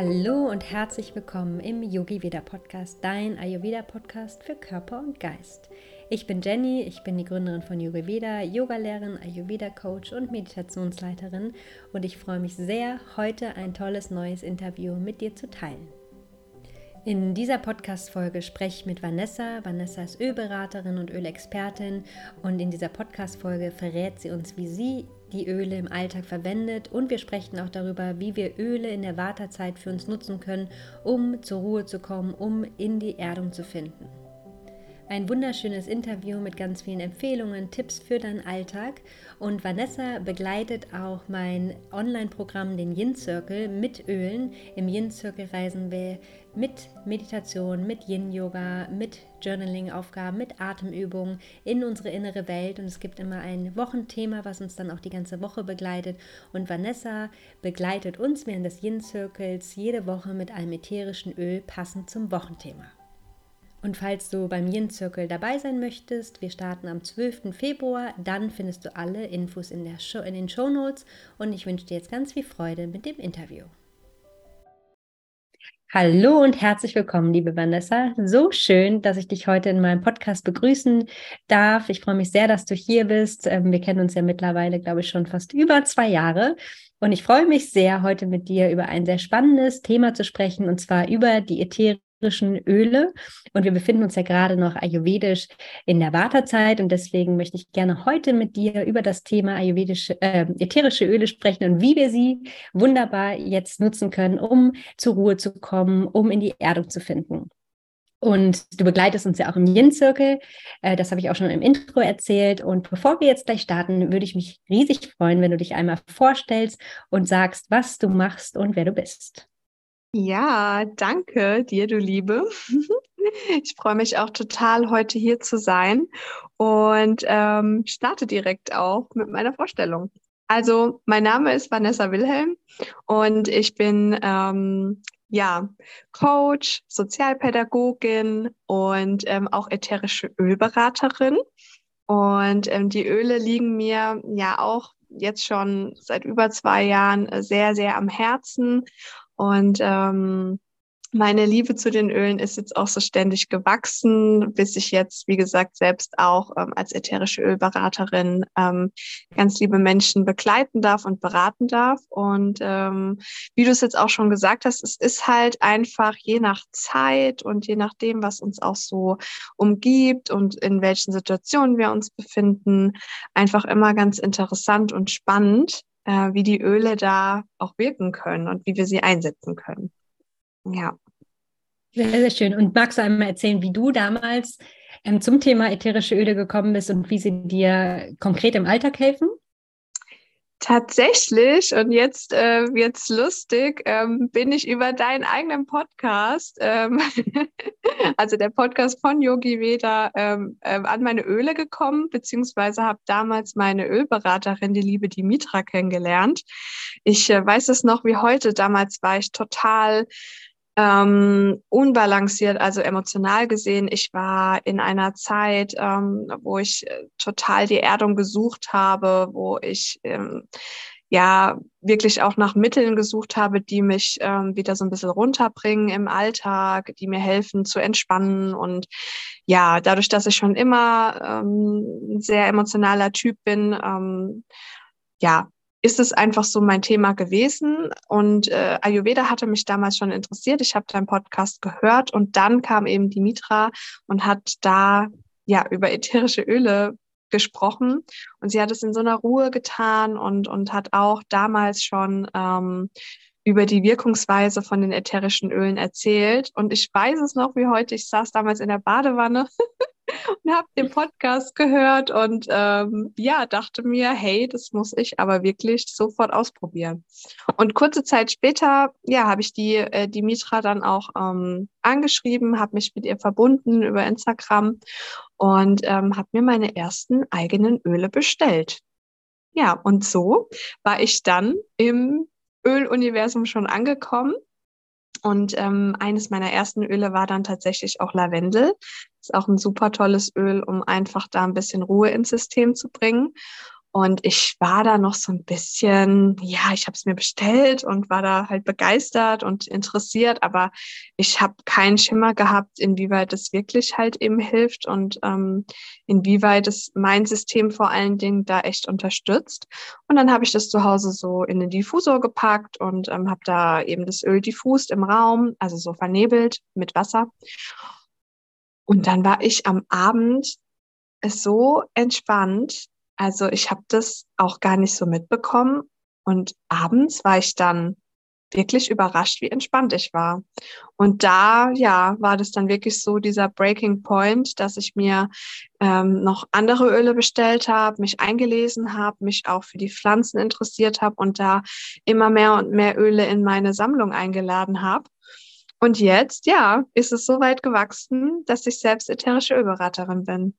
Hallo und herzlich willkommen im Yogi Veda Podcast, dein Ayurveda Podcast für Körper und Geist. Ich bin Jenny, ich bin die Gründerin von Yoga Veda, Yogalehrerin, Ayurveda Coach und Meditationsleiterin und ich freue mich sehr, heute ein tolles neues Interview mit dir zu teilen. In dieser Podcast-Folge spreche ich mit Vanessa. Vanessa ist Ölberaterin und Ölexpertin und in dieser Podcast-Folge verrät sie uns, wie sie die Öle im Alltag verwendet und wir sprechen auch darüber, wie wir Öle in der Wartezeit für uns nutzen können, um zur Ruhe zu kommen, um in die Erdung zu finden. Ein wunderschönes Interview mit ganz vielen Empfehlungen, Tipps für deinen Alltag. Und Vanessa begleitet auch mein Online-Programm, den Yin Circle, mit Ölen. Im Yin Circle reisen wir mit Meditation, mit Yin-Yoga, mit Journaling-Aufgaben, mit Atemübungen in unsere innere Welt. Und es gibt immer ein Wochenthema, was uns dann auch die ganze Woche begleitet. Und Vanessa begleitet uns während des Yin-Circles jede Woche mit einem ätherischen Öl passend zum Wochenthema. Und falls du beim Yin-Circle dabei sein möchtest, wir starten am 12. Februar, dann findest du alle Infos in, der Show, in den Show Notes und ich wünsche dir jetzt ganz viel Freude mit dem Interview. Hallo und herzlich willkommen, liebe Vanessa. So schön, dass ich dich heute in meinem Podcast begrüßen darf. Ich freue mich sehr, dass du hier bist. Ähm, wir kennen uns ja mittlerweile, glaube ich, schon fast über zwei Jahre. Und ich freue mich sehr, heute mit dir über ein sehr spannendes Thema zu sprechen, und zwar über die ätherischen Öle. Und wir befinden uns ja gerade noch ayurvedisch in der Wartezeit. Und deswegen möchte ich gerne heute mit dir über das Thema ayurvedische, äh, ätherische Öle sprechen und wie wir sie wunderbar jetzt nutzen können, um zur Ruhe zu kommen, um in die Erdung zu finden. Und du begleitest uns ja auch im Yin-Zirkel. Äh, das habe ich auch schon im Intro erzählt. Und bevor wir jetzt gleich starten, würde ich mich riesig freuen, wenn du dich einmal vorstellst und sagst, was du machst und wer du bist. Ja, danke dir, du Liebe. Ich freue mich auch total, heute hier zu sein und ähm, starte direkt auch mit meiner Vorstellung. Also, mein Name ist Vanessa Wilhelm und ich bin ähm, ja Coach, Sozialpädagogin und ähm, auch ätherische Ölberaterin. Und ähm, die Öle liegen mir ja auch jetzt schon seit über zwei Jahren sehr, sehr am Herzen. Und ähm, meine Liebe zu den Ölen ist jetzt auch so ständig gewachsen, bis ich jetzt, wie gesagt, selbst auch ähm, als ätherische Ölberaterin ähm, ganz liebe Menschen begleiten darf und beraten darf. Und ähm, wie du es jetzt auch schon gesagt hast, es ist halt einfach je nach Zeit und je nachdem, was uns auch so umgibt und in welchen Situationen wir uns befinden, einfach immer ganz interessant und spannend, äh, wie die Öle da auch wirken können und wie wir sie einsetzen können. Ja. Sehr, sehr schön. Und magst du einmal erzählen, wie du damals ähm, zum Thema ätherische Öle gekommen bist und wie sie dir konkret im Alltag helfen? Tatsächlich, und jetzt äh, wird's lustig, ähm, bin ich über deinen eigenen Podcast, ähm, also der Podcast von Yogi Veda, ähm, äh, an meine Öle gekommen, beziehungsweise habe damals meine Ölberaterin, die liebe Dimitra, kennengelernt. Ich äh, weiß es noch wie heute. Damals war ich total ähm, unbalanciert, also emotional gesehen. Ich war in einer Zeit, ähm, wo ich äh, total die Erdung gesucht habe, wo ich ähm, ja wirklich auch nach Mitteln gesucht habe, die mich ähm, wieder so ein bisschen runterbringen im Alltag, die mir helfen zu entspannen. Und ja, dadurch, dass ich schon immer ähm, ein sehr emotionaler Typ bin, ähm, ja, ist es einfach so mein Thema gewesen. Und äh, Ayurveda hatte mich damals schon interessiert. Ich habe deinen Podcast gehört und dann kam eben Dimitra und hat da ja über ätherische Öle gesprochen. Und sie hat es in so einer Ruhe getan und, und hat auch damals schon ähm, über die Wirkungsweise von den ätherischen Ölen erzählt. Und ich weiß es noch wie heute. Ich saß damals in der Badewanne und habe den Podcast gehört und ähm, ja, dachte mir, hey, das muss ich aber wirklich sofort ausprobieren. Und kurze Zeit später, ja, habe ich die, äh, die Mitra dann auch ähm, angeschrieben, habe mich mit ihr verbunden über Instagram und ähm, habe mir meine ersten eigenen Öle bestellt. Ja, und so war ich dann im Öluniversum schon angekommen und ähm, eines meiner ersten Öle war dann tatsächlich auch Lavendel. Ist auch ein super tolles Öl, um einfach da ein bisschen Ruhe ins System zu bringen. Und ich war da noch so ein bisschen, ja, ich habe es mir bestellt und war da halt begeistert und interessiert, aber ich habe keinen Schimmer gehabt, inwieweit es wirklich halt eben hilft und ähm, inwieweit es mein System vor allen Dingen da echt unterstützt. Und dann habe ich das zu Hause so in den Diffusor gepackt und ähm, habe da eben das Öl diffust im Raum, also so vernebelt mit Wasser. Und dann war ich am Abend so entspannt, also ich habe das auch gar nicht so mitbekommen. Und abends war ich dann wirklich überrascht, wie entspannt ich war. Und da, ja, war das dann wirklich so dieser Breaking Point, dass ich mir ähm, noch andere Öle bestellt habe, mich eingelesen habe, mich auch für die Pflanzen interessiert habe und da immer mehr und mehr Öle in meine Sammlung eingeladen habe. Und jetzt, ja, ist es so weit gewachsen, dass ich selbst ätherische Ölberaterin bin.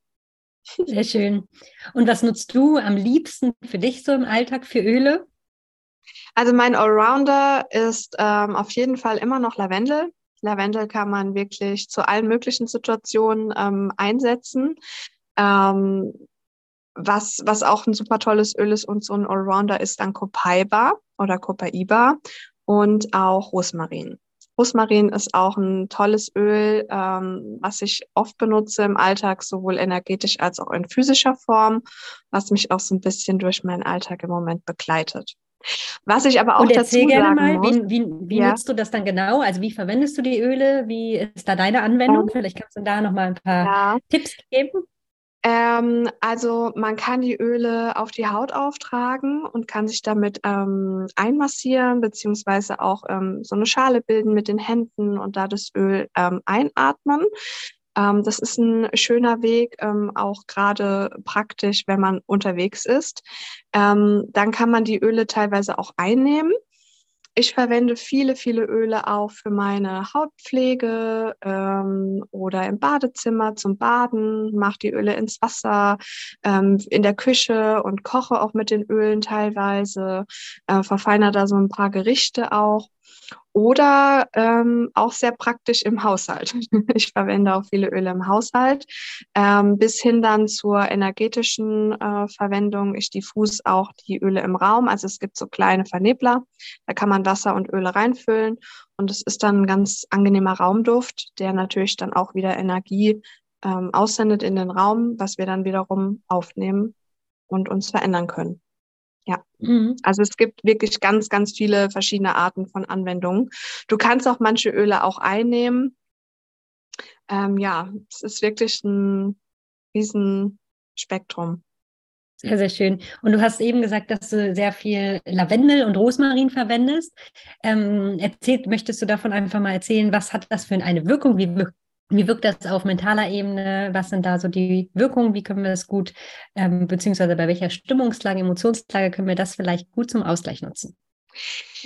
Sehr schön. Und was nutzt du am liebsten für dich so im Alltag für Öle? Also mein Allrounder ist ähm, auf jeden Fall immer noch Lavendel. Lavendel kann man wirklich zu allen möglichen Situationen ähm, einsetzen. Ähm, was, was auch ein super tolles Öl ist und so ein Allrounder ist dann Copaiba oder Copaiba und auch Rosmarin. Rosmarin ist auch ein tolles Öl, ähm, was ich oft benutze im Alltag, sowohl energetisch als auch in physischer Form, was mich auch so ein bisschen durch meinen Alltag im Moment begleitet. Was ich aber auch Und dazu gerne sagen mal, muss, wie, wie, wie ja. nutzt du das dann genau? Also wie verwendest du die Öle? Wie ist da deine Anwendung? Ähm, Vielleicht kannst du da noch mal ein paar ja. Tipps geben. Ähm, also man kann die Öle auf die Haut auftragen und kann sich damit ähm, einmassieren, beziehungsweise auch ähm, so eine Schale bilden mit den Händen und da das Öl ähm, einatmen. Ähm, das ist ein schöner Weg, ähm, auch gerade praktisch, wenn man unterwegs ist. dann kann man die Öle teilweise auch einnehmen ich verwende viele, viele Öle auch für meine Hautpflege ähm, oder im Badezimmer zum Baden, mache die Öle ins Wasser, ähm, in der Küche und koche auch mit den Ölen teilweise, äh, verfeinere da so ein paar Gerichte auch oder ähm, auch sehr praktisch im Haushalt. ich verwende auch viele Öle im Haushalt, ähm, bis hin dann zur energetischen äh, Verwendung. Ich diffus auch die Öle im Raum. Also es gibt so kleine Vernebler, da kann man Wasser und Öle reinfüllen und es ist dann ein ganz angenehmer Raumduft, der natürlich dann auch wieder Energie ähm, aussendet in den Raum, was wir dann wiederum aufnehmen und uns verändern können. Ja, mhm. also es gibt wirklich ganz, ganz viele verschiedene Arten von Anwendungen. Du kannst auch manche Öle auch einnehmen. Ähm, ja, es ist wirklich ein Riesenspektrum. Sehr, sehr schön. Und du hast eben gesagt, dass du sehr viel Lavendel und Rosmarin verwendest. Ähm, erzählt, möchtest du davon einfach mal erzählen, was hat das für eine Wirkung? Wie wie wirkt das auf mentaler Ebene? Was sind da so die Wirkungen? Wie können wir das gut, ähm, beziehungsweise bei welcher Stimmungslage, Emotionslage können wir das vielleicht gut zum Ausgleich nutzen?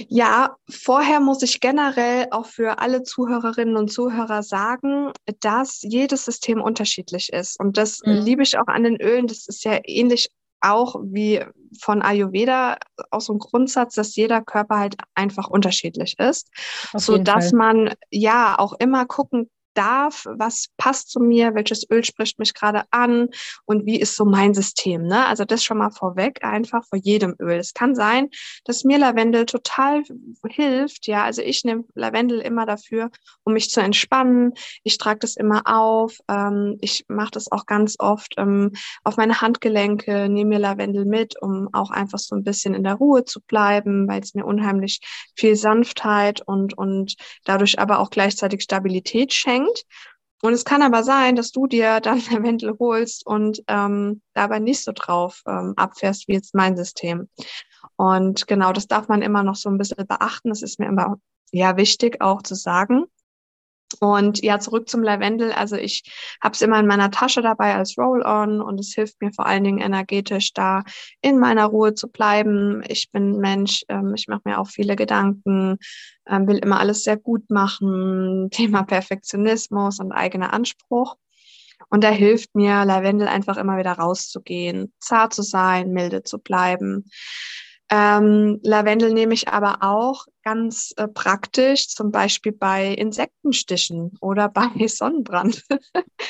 Ja, vorher muss ich generell auch für alle Zuhörerinnen und Zuhörer sagen, dass jedes System unterschiedlich ist. Und das mhm. liebe ich auch an den Ölen. Das ist ja ähnlich auch wie von Ayurveda auch so ein Grundsatz, dass jeder Körper halt einfach unterschiedlich ist, so dass man ja auch immer gucken darf, was passt zu mir, welches Öl spricht mich gerade an und wie ist so mein System. Ne? Also das schon mal vorweg, einfach vor jedem Öl. Es kann sein, dass mir Lavendel total hilft. Ja, also ich nehme Lavendel immer dafür, um mich zu entspannen. Ich trage das immer auf. Ähm, ich mache das auch ganz oft ähm, auf meine Handgelenke, nehme mir Lavendel mit, um auch einfach so ein bisschen in der Ruhe zu bleiben, weil es mir unheimlich viel Sanftheit und, und dadurch aber auch gleichzeitig Stabilität schenkt anfängt. Und es kann aber sein, dass du dir dann Lavendel holst und ähm, dabei nicht so drauf ähm, abfährst wie jetzt mein System. Und genau, das darf man immer noch so ein bisschen beachten. Das ist mir immer ja wichtig auch zu sagen. Und ja, zurück zum Lavendel. Also ich habe es immer in meiner Tasche dabei als Roll-on und es hilft mir vor allen Dingen energetisch da in meiner Ruhe zu bleiben. Ich bin Mensch, ähm, ich mache mir auch viele Gedanken, ähm, will immer alles sehr gut machen, Thema Perfektionismus und eigener Anspruch. Und da hilft mir Lavendel einfach immer wieder rauszugehen, zart zu sein, milde zu bleiben. Ähm, Lavendel nehme ich aber auch ganz äh, praktisch, zum Beispiel bei Insektenstichen oder bei Sonnenbrand.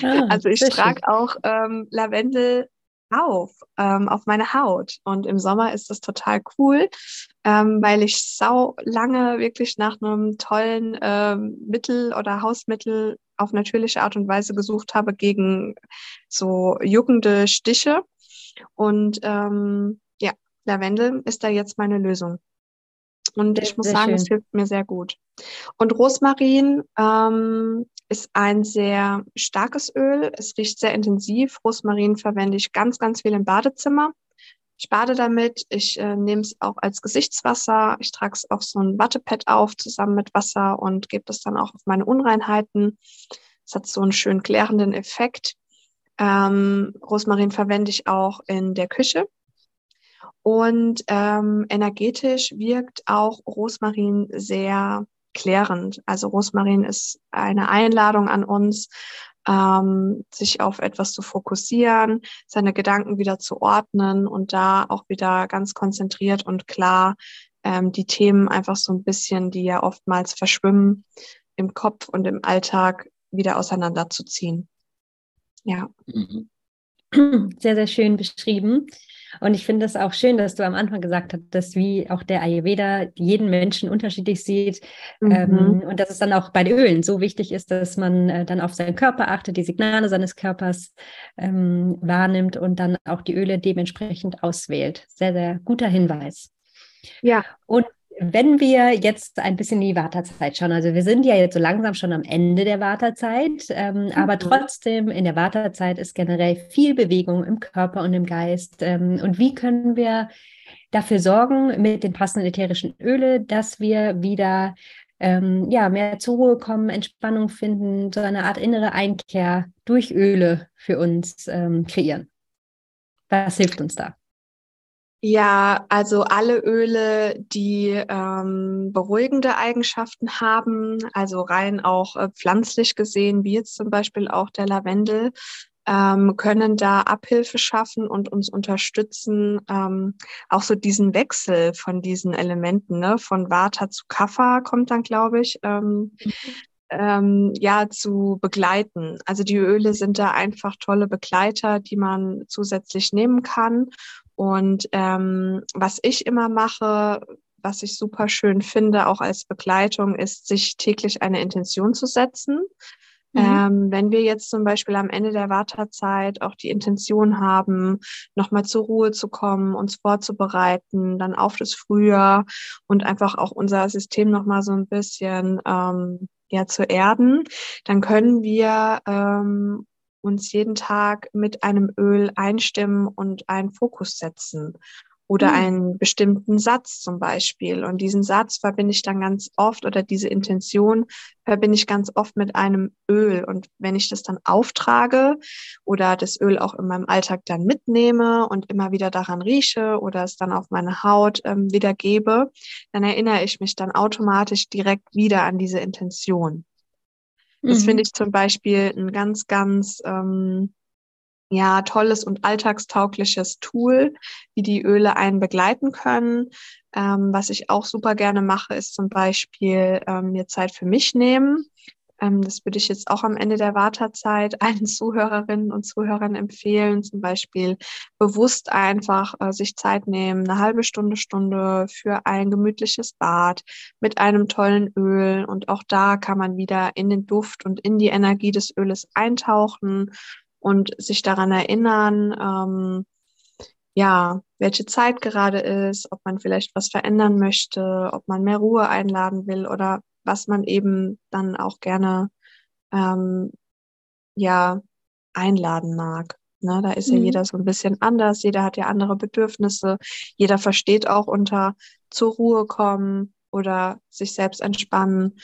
Ah, also ich trage auch ähm, Lavendel auf, ähm, auf meine Haut. Und im Sommer ist das total cool, ähm, weil ich sau lange wirklich nach einem tollen ähm, Mittel oder Hausmittel auf natürliche Art und Weise gesucht habe gegen so juckende Stiche. Und ähm, Lavendel ist da jetzt meine Lösung. Und ich muss sagen, es hilft mir sehr gut. Und Rosmarin ähm, ist ein sehr starkes Öl. Es riecht sehr intensiv. Rosmarin verwende ich ganz, ganz viel im Badezimmer. Ich bade damit. Ich äh, nehme es auch als Gesichtswasser. Ich trage es auf so ein Wattepad auf zusammen mit Wasser und gebe das dann auch auf meine Unreinheiten. Es hat so einen schön klärenden Effekt. Ähm, Rosmarin verwende ich auch in der Küche. Und ähm, energetisch wirkt auch Rosmarin sehr klärend. Also Rosmarin ist eine Einladung an uns, ähm, sich auf etwas zu fokussieren, seine Gedanken wieder zu ordnen und da auch wieder ganz konzentriert und klar ähm, die Themen einfach so ein bisschen, die ja oftmals verschwimmen, im Kopf und im Alltag wieder auseinanderzuziehen. Ja. Mhm. Sehr, sehr schön beschrieben. Und ich finde es auch schön, dass du am Anfang gesagt hast, dass wie auch der Ayurveda jeden Menschen unterschiedlich sieht mhm. ähm, und dass es dann auch bei den Ölen so wichtig ist, dass man äh, dann auf seinen Körper achtet, die Signale seines Körpers ähm, wahrnimmt und dann auch die Öle dementsprechend auswählt. Sehr, sehr guter Hinweis. Ja. Und wenn wir jetzt ein bisschen in die Wartezeit schauen, also wir sind ja jetzt so langsam schon am Ende der Wartezeit, ähm, mhm. aber trotzdem in der Wartezeit ist generell viel Bewegung im Körper und im Geist. Ähm, und wie können wir dafür sorgen mit den passenden ätherischen Öle, dass wir wieder ähm, ja, mehr zur Ruhe kommen, Entspannung finden, so eine Art innere Einkehr durch Öle für uns ähm, kreieren? Was hilft uns da? Ja, also alle Öle, die ähm, beruhigende Eigenschaften haben, also rein auch äh, pflanzlich gesehen, wie jetzt zum Beispiel auch der Lavendel, ähm, können da Abhilfe schaffen und uns unterstützen, ähm, auch so diesen Wechsel von diesen Elementen, ne? von Vata zu Kapha kommt dann, glaube ich, ähm, ähm, ja, zu begleiten. Also die Öle sind da einfach tolle Begleiter, die man zusätzlich nehmen kann und ähm, was ich immer mache, was ich super schön finde, auch als Begleitung, ist, sich täglich eine Intention zu setzen. Mhm. Ähm, wenn wir jetzt zum Beispiel am Ende der Wartezeit auch die Intention haben, nochmal zur Ruhe zu kommen, uns vorzubereiten, dann auf das Frühjahr und einfach auch unser System nochmal so ein bisschen ähm, ja, zu erden, dann können wir ähm, uns jeden Tag mit einem Öl einstimmen und einen Fokus setzen oder mhm. einen bestimmten Satz zum Beispiel. Und diesen Satz verbinde ich dann ganz oft oder diese Intention verbinde ich ganz oft mit einem Öl. Und wenn ich das dann auftrage oder das Öl auch in meinem Alltag dann mitnehme und immer wieder daran rieche oder es dann auf meine Haut ähm, wieder gebe, dann erinnere ich mich dann automatisch direkt wieder an diese Intention. Das mhm. finde ich zum Beispiel ein ganz, ganz ähm, ja, tolles und alltagstaugliches Tool, wie die Öle einen begleiten können. Ähm, was ich auch super gerne mache, ist zum Beispiel ähm, mir Zeit für mich nehmen. Ähm, das würde ich jetzt auch am Ende der Wartezeit allen Zuhörerinnen und Zuhörern empfehlen, zum Beispiel bewusst einfach äh, sich Zeit nehmen, eine halbe Stunde, Stunde für ein gemütliches Bad mit einem tollen Öl. Und auch da kann man wieder in den Duft und in die Energie des Öles eintauchen und sich daran erinnern, ähm, ja, welche Zeit gerade ist, ob man vielleicht was verändern möchte, ob man mehr Ruhe einladen will oder was man eben dann auch gerne ähm, ja einladen mag. Ne, da ist mhm. ja jeder so ein bisschen anders, jeder hat ja andere Bedürfnisse, jeder versteht auch unter zur Ruhe kommen oder sich selbst entspannen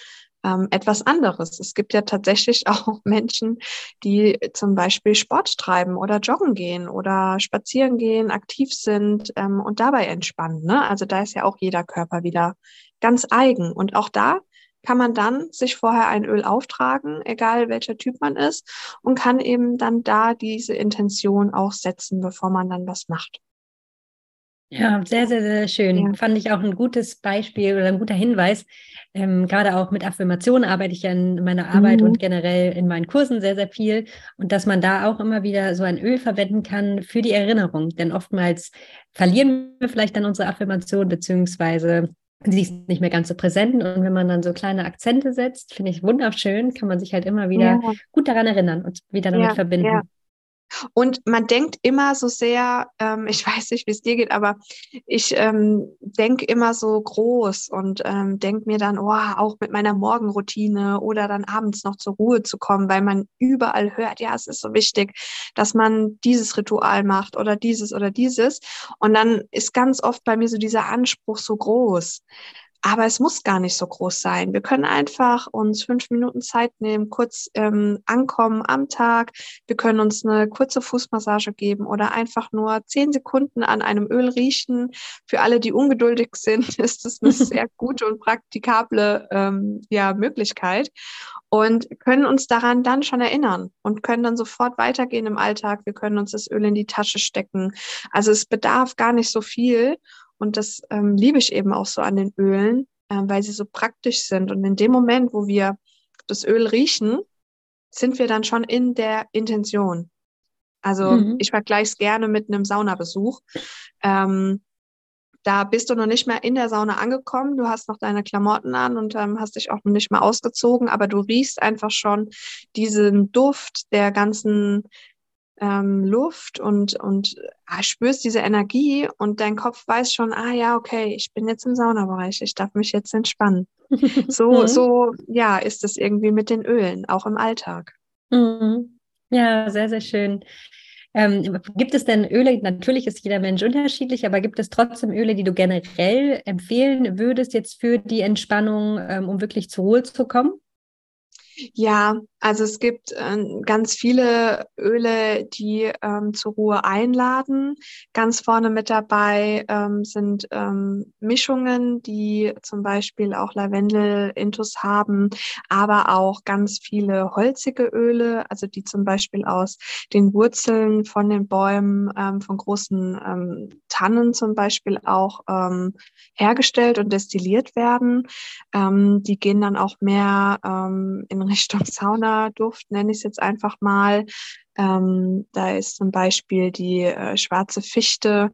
ähm, etwas anderes. Es gibt ja tatsächlich auch Menschen, die zum Beispiel Sport treiben oder joggen gehen oder spazieren gehen, aktiv sind ähm, und dabei entspannen. Ne? Also da ist ja auch jeder Körper wieder ganz eigen. Und auch da kann man dann sich vorher ein Öl auftragen, egal welcher Typ man ist, und kann eben dann da diese Intention auch setzen, bevor man dann was macht. Ja, sehr, sehr, sehr schön. Ja. Fand ich auch ein gutes Beispiel oder ein guter Hinweis. Ähm, gerade auch mit Affirmationen arbeite ich ja in meiner Arbeit mhm. und generell in meinen Kursen sehr, sehr viel. Und dass man da auch immer wieder so ein Öl verwenden kann für die Erinnerung. Denn oftmals verlieren wir vielleicht dann unsere Affirmation, beziehungsweise sie ist nicht mehr ganz so präsent. Und wenn man dann so kleine Akzente setzt, finde ich wunderschön, kann man sich halt immer wieder ja. gut daran erinnern und wieder damit ja, verbinden. Ja. Und man denkt immer so sehr, ähm, ich weiß nicht, wie es dir geht, aber ich ähm, denke immer so groß und ähm, denke mir dann, oh, auch mit meiner Morgenroutine oder dann abends noch zur Ruhe zu kommen, weil man überall hört, ja, es ist so wichtig, dass man dieses Ritual macht oder dieses oder dieses. Und dann ist ganz oft bei mir so dieser Anspruch so groß. Aber es muss gar nicht so groß sein. Wir können einfach uns fünf Minuten Zeit nehmen, kurz ähm, ankommen am Tag. Wir können uns eine kurze Fußmassage geben oder einfach nur zehn Sekunden an einem Öl riechen. Für alle, die ungeduldig sind, ist das eine sehr gute und praktikable ähm, ja, Möglichkeit und können uns daran dann schon erinnern und können dann sofort weitergehen im Alltag. Wir können uns das Öl in die Tasche stecken. Also es bedarf gar nicht so viel. Und das ähm, liebe ich eben auch so an den Ölen, äh, weil sie so praktisch sind. Und in dem Moment, wo wir das Öl riechen, sind wir dann schon in der Intention. Also mhm. ich vergleiche es gerne mit einem Saunabesuch. Ähm, da bist du noch nicht mehr in der Sauna angekommen, du hast noch deine Klamotten an und ähm, hast dich auch noch nicht mehr ausgezogen, aber du riechst einfach schon diesen Duft der ganzen ähm, Luft und, und ah, spürst diese Energie und dein Kopf weiß schon, ah ja, okay, ich bin jetzt im Saunabereich, ich darf mich jetzt entspannen. So, mhm. so, ja, ist es irgendwie mit den Ölen, auch im Alltag. Mhm. Ja, sehr, sehr schön. Ähm, gibt es denn Öle, natürlich ist jeder Mensch unterschiedlich, aber gibt es trotzdem Öle, die du generell empfehlen würdest jetzt für die Entspannung, ähm, um wirklich zur Ruhe zu kommen? Ja, also es gibt äh, ganz viele Öle, die ähm, zur Ruhe einladen. Ganz vorne mit dabei ähm, sind ähm, Mischungen, die zum Beispiel auch Lavendel-Intus haben, aber auch ganz viele holzige Öle, also die zum Beispiel aus den Wurzeln von den Bäumen, ähm, von großen ähm, Tannen zum Beispiel auch ähm, hergestellt und destilliert werden. die gehen dann auch mehr in Richtung Sauna Duft, nenne ich es jetzt einfach mal. Ähm, da ist zum Beispiel die äh, schwarze Fichte,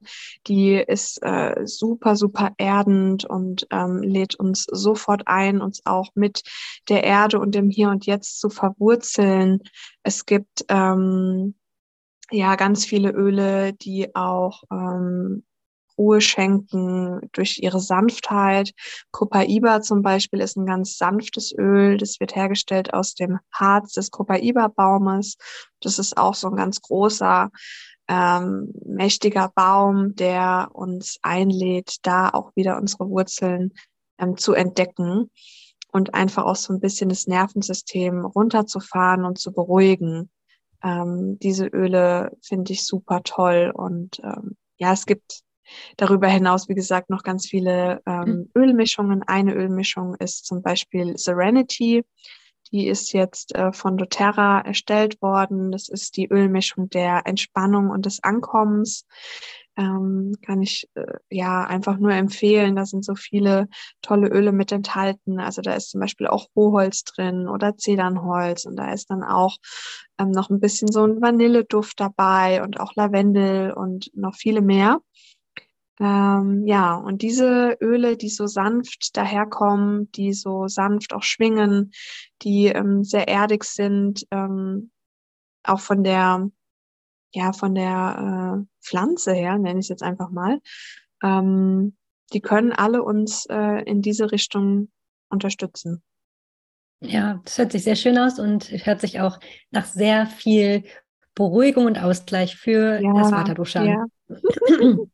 die ist äh, super, super erdend und ähm, lädt uns sofort ein, uns auch mit der Erde und dem Hier und Jetzt zu verwurzeln. Es gibt ähm, ja ganz viele Öle, die auch ähm, Ruhe schenken durch ihre Sanftheit. Copaiba zum Beispiel ist ein ganz sanftes Öl. Das wird hergestellt aus dem Harz des Copaiba-Baumes. Das ist auch so ein ganz großer, ähm, mächtiger Baum, der uns einlädt, da auch wieder unsere Wurzeln ähm, zu entdecken und einfach auch so ein bisschen das Nervensystem runterzufahren und zu beruhigen. Ähm, diese Öle finde ich super toll und ähm, ja, es gibt Darüber hinaus, wie gesagt, noch ganz viele ähm, mhm. Ölmischungen. Eine Ölmischung ist zum Beispiel Serenity. Die ist jetzt äh, von doTERRA erstellt worden. Das ist die Ölmischung der Entspannung und des Ankommens. Ähm, kann ich äh, ja einfach nur empfehlen. Da sind so viele tolle Öle mit enthalten. Also da ist zum Beispiel auch Rohholz drin oder Zedernholz und da ist dann auch ähm, noch ein bisschen so ein Vanilleduft dabei und auch Lavendel und noch viele mehr. Ähm, ja, und diese Öle, die so sanft daherkommen, die so sanft auch schwingen, die ähm, sehr erdig sind, ähm, auch von der, ja, von der äh, Pflanze her, nenne ich es jetzt einfach mal, ähm, die können alle uns äh, in diese Richtung unterstützen. Ja, das hört sich sehr schön aus und hört sich auch nach sehr viel Beruhigung und Ausgleich für ja, das Vata Ja.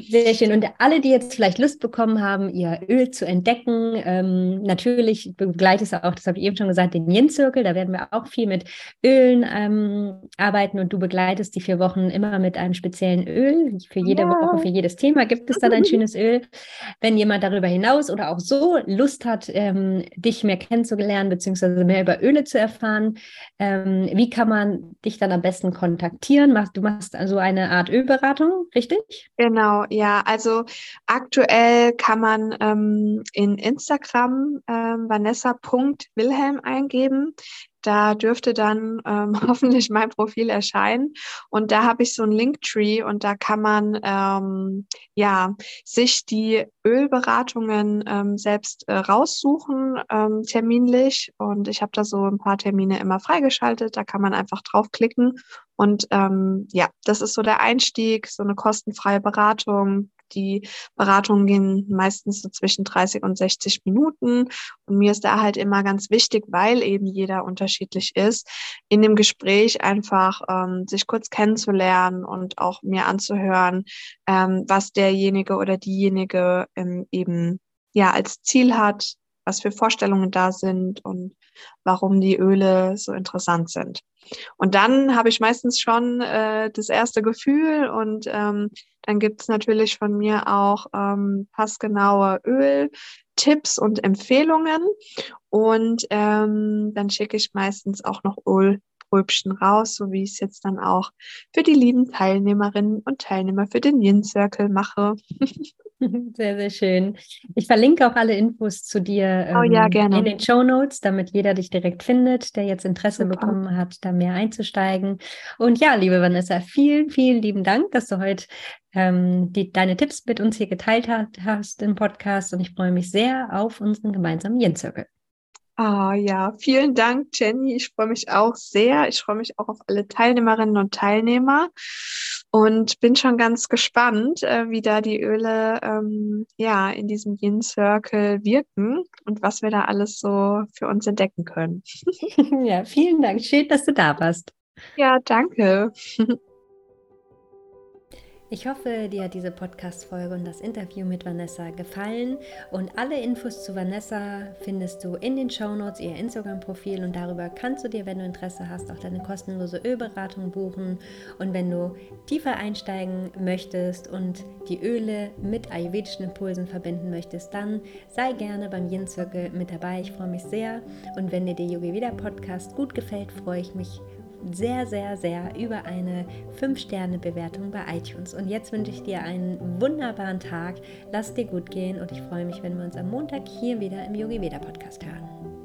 Sehr schön. Und alle, die jetzt vielleicht Lust bekommen haben, ihr Öl zu entdecken, ähm, natürlich begleitest du auch, das habe ich eben schon gesagt, den Yin-Zirkel. Da werden wir auch viel mit Ölen ähm, arbeiten und du begleitest die vier Wochen immer mit einem speziellen Öl. Für jede ja. Woche, für jedes Thema gibt es dann ein schönes Öl. Wenn jemand darüber hinaus oder auch so Lust hat, ähm, dich mehr kennenzulernen, beziehungsweise mehr über Öle zu erfahren, ähm, wie kann man dich dann am besten kontaktieren? Du machst also eine Art Ölberatung, richtig? Genau Ja. Also aktuell kann man ähm, in Instagram ähm, vanessa.wilhelm eingeben. Da dürfte dann ähm, hoffentlich mein Profil erscheinen. Und da habe ich so ein Linktree und da kann man ähm, ja sich die Ölberatungen ähm, selbst äh, raussuchen, ähm, terminlich. Und ich habe da so ein paar Termine immer freigeschaltet. Da kann man einfach draufklicken. Und ähm, ja, das ist so der Einstieg, so eine kostenfreie Beratung die Beratungen gehen meistens so zwischen 30 und 60 Minuten. Und mir ist da halt immer ganz wichtig, weil eben jeder unterschiedlich ist, in dem Gespräch einfach ähm, sich kurz kennenzulernen und auch mir anzuhören, ähm, was derjenige oder diejenige ähm, eben ja als Ziel hat, was für Vorstellungen da sind und warum die Öle so interessant sind. Und dann habe ich meistens schon äh, das erste Gefühl und ähm, dann gibt es natürlich von mir auch ähm, passgenaue Öltipps und Empfehlungen. Und ähm, dann schicke ich meistens auch noch Ölpröbchen raus, so wie ich es jetzt dann auch für die lieben Teilnehmerinnen und Teilnehmer für den Yin Circle mache. Sehr, sehr schön. Ich verlinke auch alle Infos zu dir ähm, oh, ja, ähm, in den Show Notes, damit jeder dich direkt findet, der jetzt Interesse Super. bekommen hat, da mehr einzusteigen. Und ja, liebe Vanessa, vielen, vielen lieben Dank, dass du heute ähm, die, deine Tipps mit uns hier geteilt hat, hast im Podcast. Und ich freue mich sehr auf unseren gemeinsamen Yin Circle. Ah ja, vielen Dank, Jenny. Ich freue mich auch sehr. Ich freue mich auch auf alle Teilnehmerinnen und Teilnehmer und bin schon ganz gespannt, äh, wie da die Öle ähm, ja in diesem Yin Circle wirken und was wir da alles so für uns entdecken können. ja, vielen Dank. Schön, dass du da warst. Ja, danke. Ich hoffe, dir hat diese Podcast-Folge und das Interview mit Vanessa gefallen. Und alle Infos zu Vanessa findest du in den Show Notes, ihr Instagram-Profil. Und darüber kannst du dir, wenn du Interesse hast, auch deine kostenlose Ölberatung buchen. Und wenn du tiefer einsteigen möchtest und die Öle mit ayurvedischen Impulsen verbinden möchtest, dann sei gerne beim Yin Circle mit dabei. Ich freue mich sehr. Und wenn dir der Yogi Vida Podcast gut gefällt, freue ich mich sehr, sehr, sehr über eine 5-Sterne-Bewertung bei iTunes. Und jetzt wünsche ich dir einen wunderbaren Tag. Lass dir gut gehen und ich freue mich, wenn wir uns am Montag hier wieder im Yogi Veda Podcast hören.